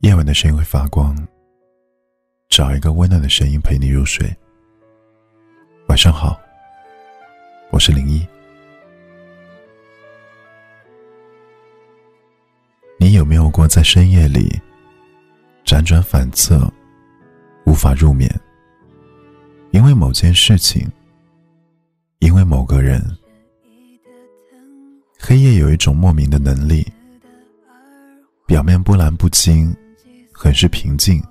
夜晚的声音会发光，找一个温暖的声音陪你入睡。晚上好，我是零一。你有没有过在深夜里辗转反侧，无法入眠？因为某件事情，因为某个人。黑夜有一种莫名的能力，表面波澜不惊。很是平静，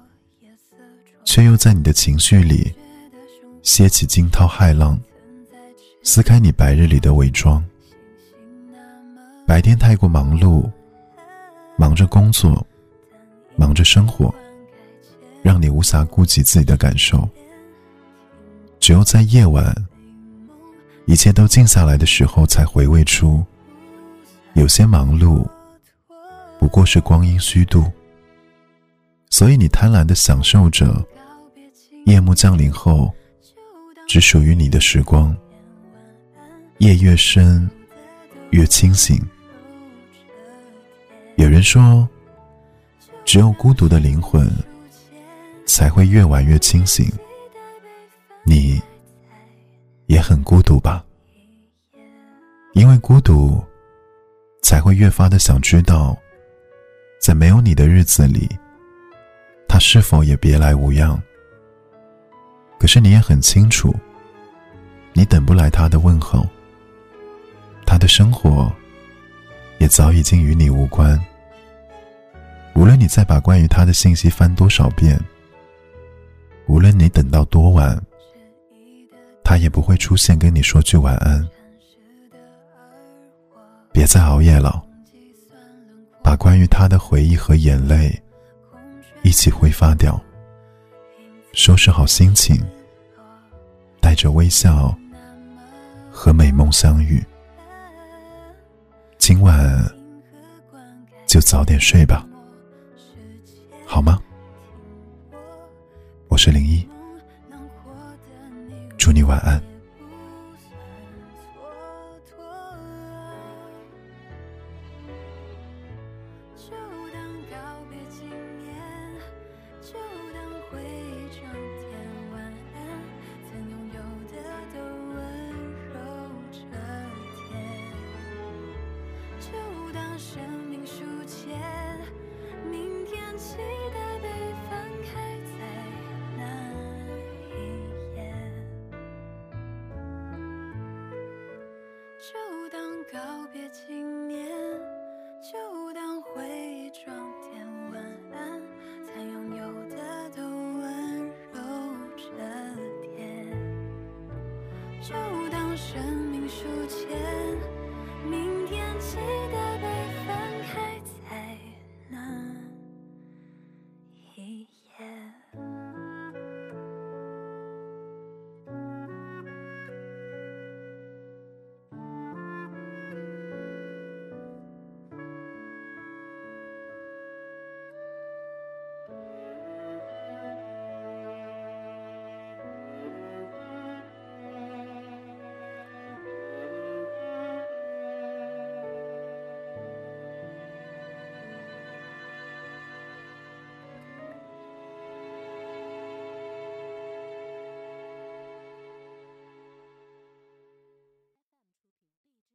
却又在你的情绪里掀起惊涛骇浪，撕开你白日里的伪装。白天太过忙碌，忙着工作，忙着生活，让你无暇顾及自己的感受。只有在夜晚，一切都静下来的时候，才回味出，有些忙碌不过是光阴虚度。所以你贪婪的享受着夜幕降临后只属于你的时光。夜越深，越清醒。有人说，只有孤独的灵魂才会越晚越清醒。你也很孤独吧？因为孤独，才会越发的想知道，在没有你的日子里。他是否也别来无恙？可是你也很清楚，你等不来他的问候。他的生活也早已经与你无关。无论你再把关于他的信息翻多少遍，无论你等到多晚，他也不会出现跟你说句晚安。别再熬夜了，把关于他的回忆和眼泪。一起挥发掉，收拾好心情，带着微笑和美梦相遇。今晚就早点睡吧，好吗？我是零一，祝你晚安。生命书签，明天期待被翻开在哪一页？就当告别经年，就当回忆装点晚安，曾拥有的都温柔着点。就当生命书。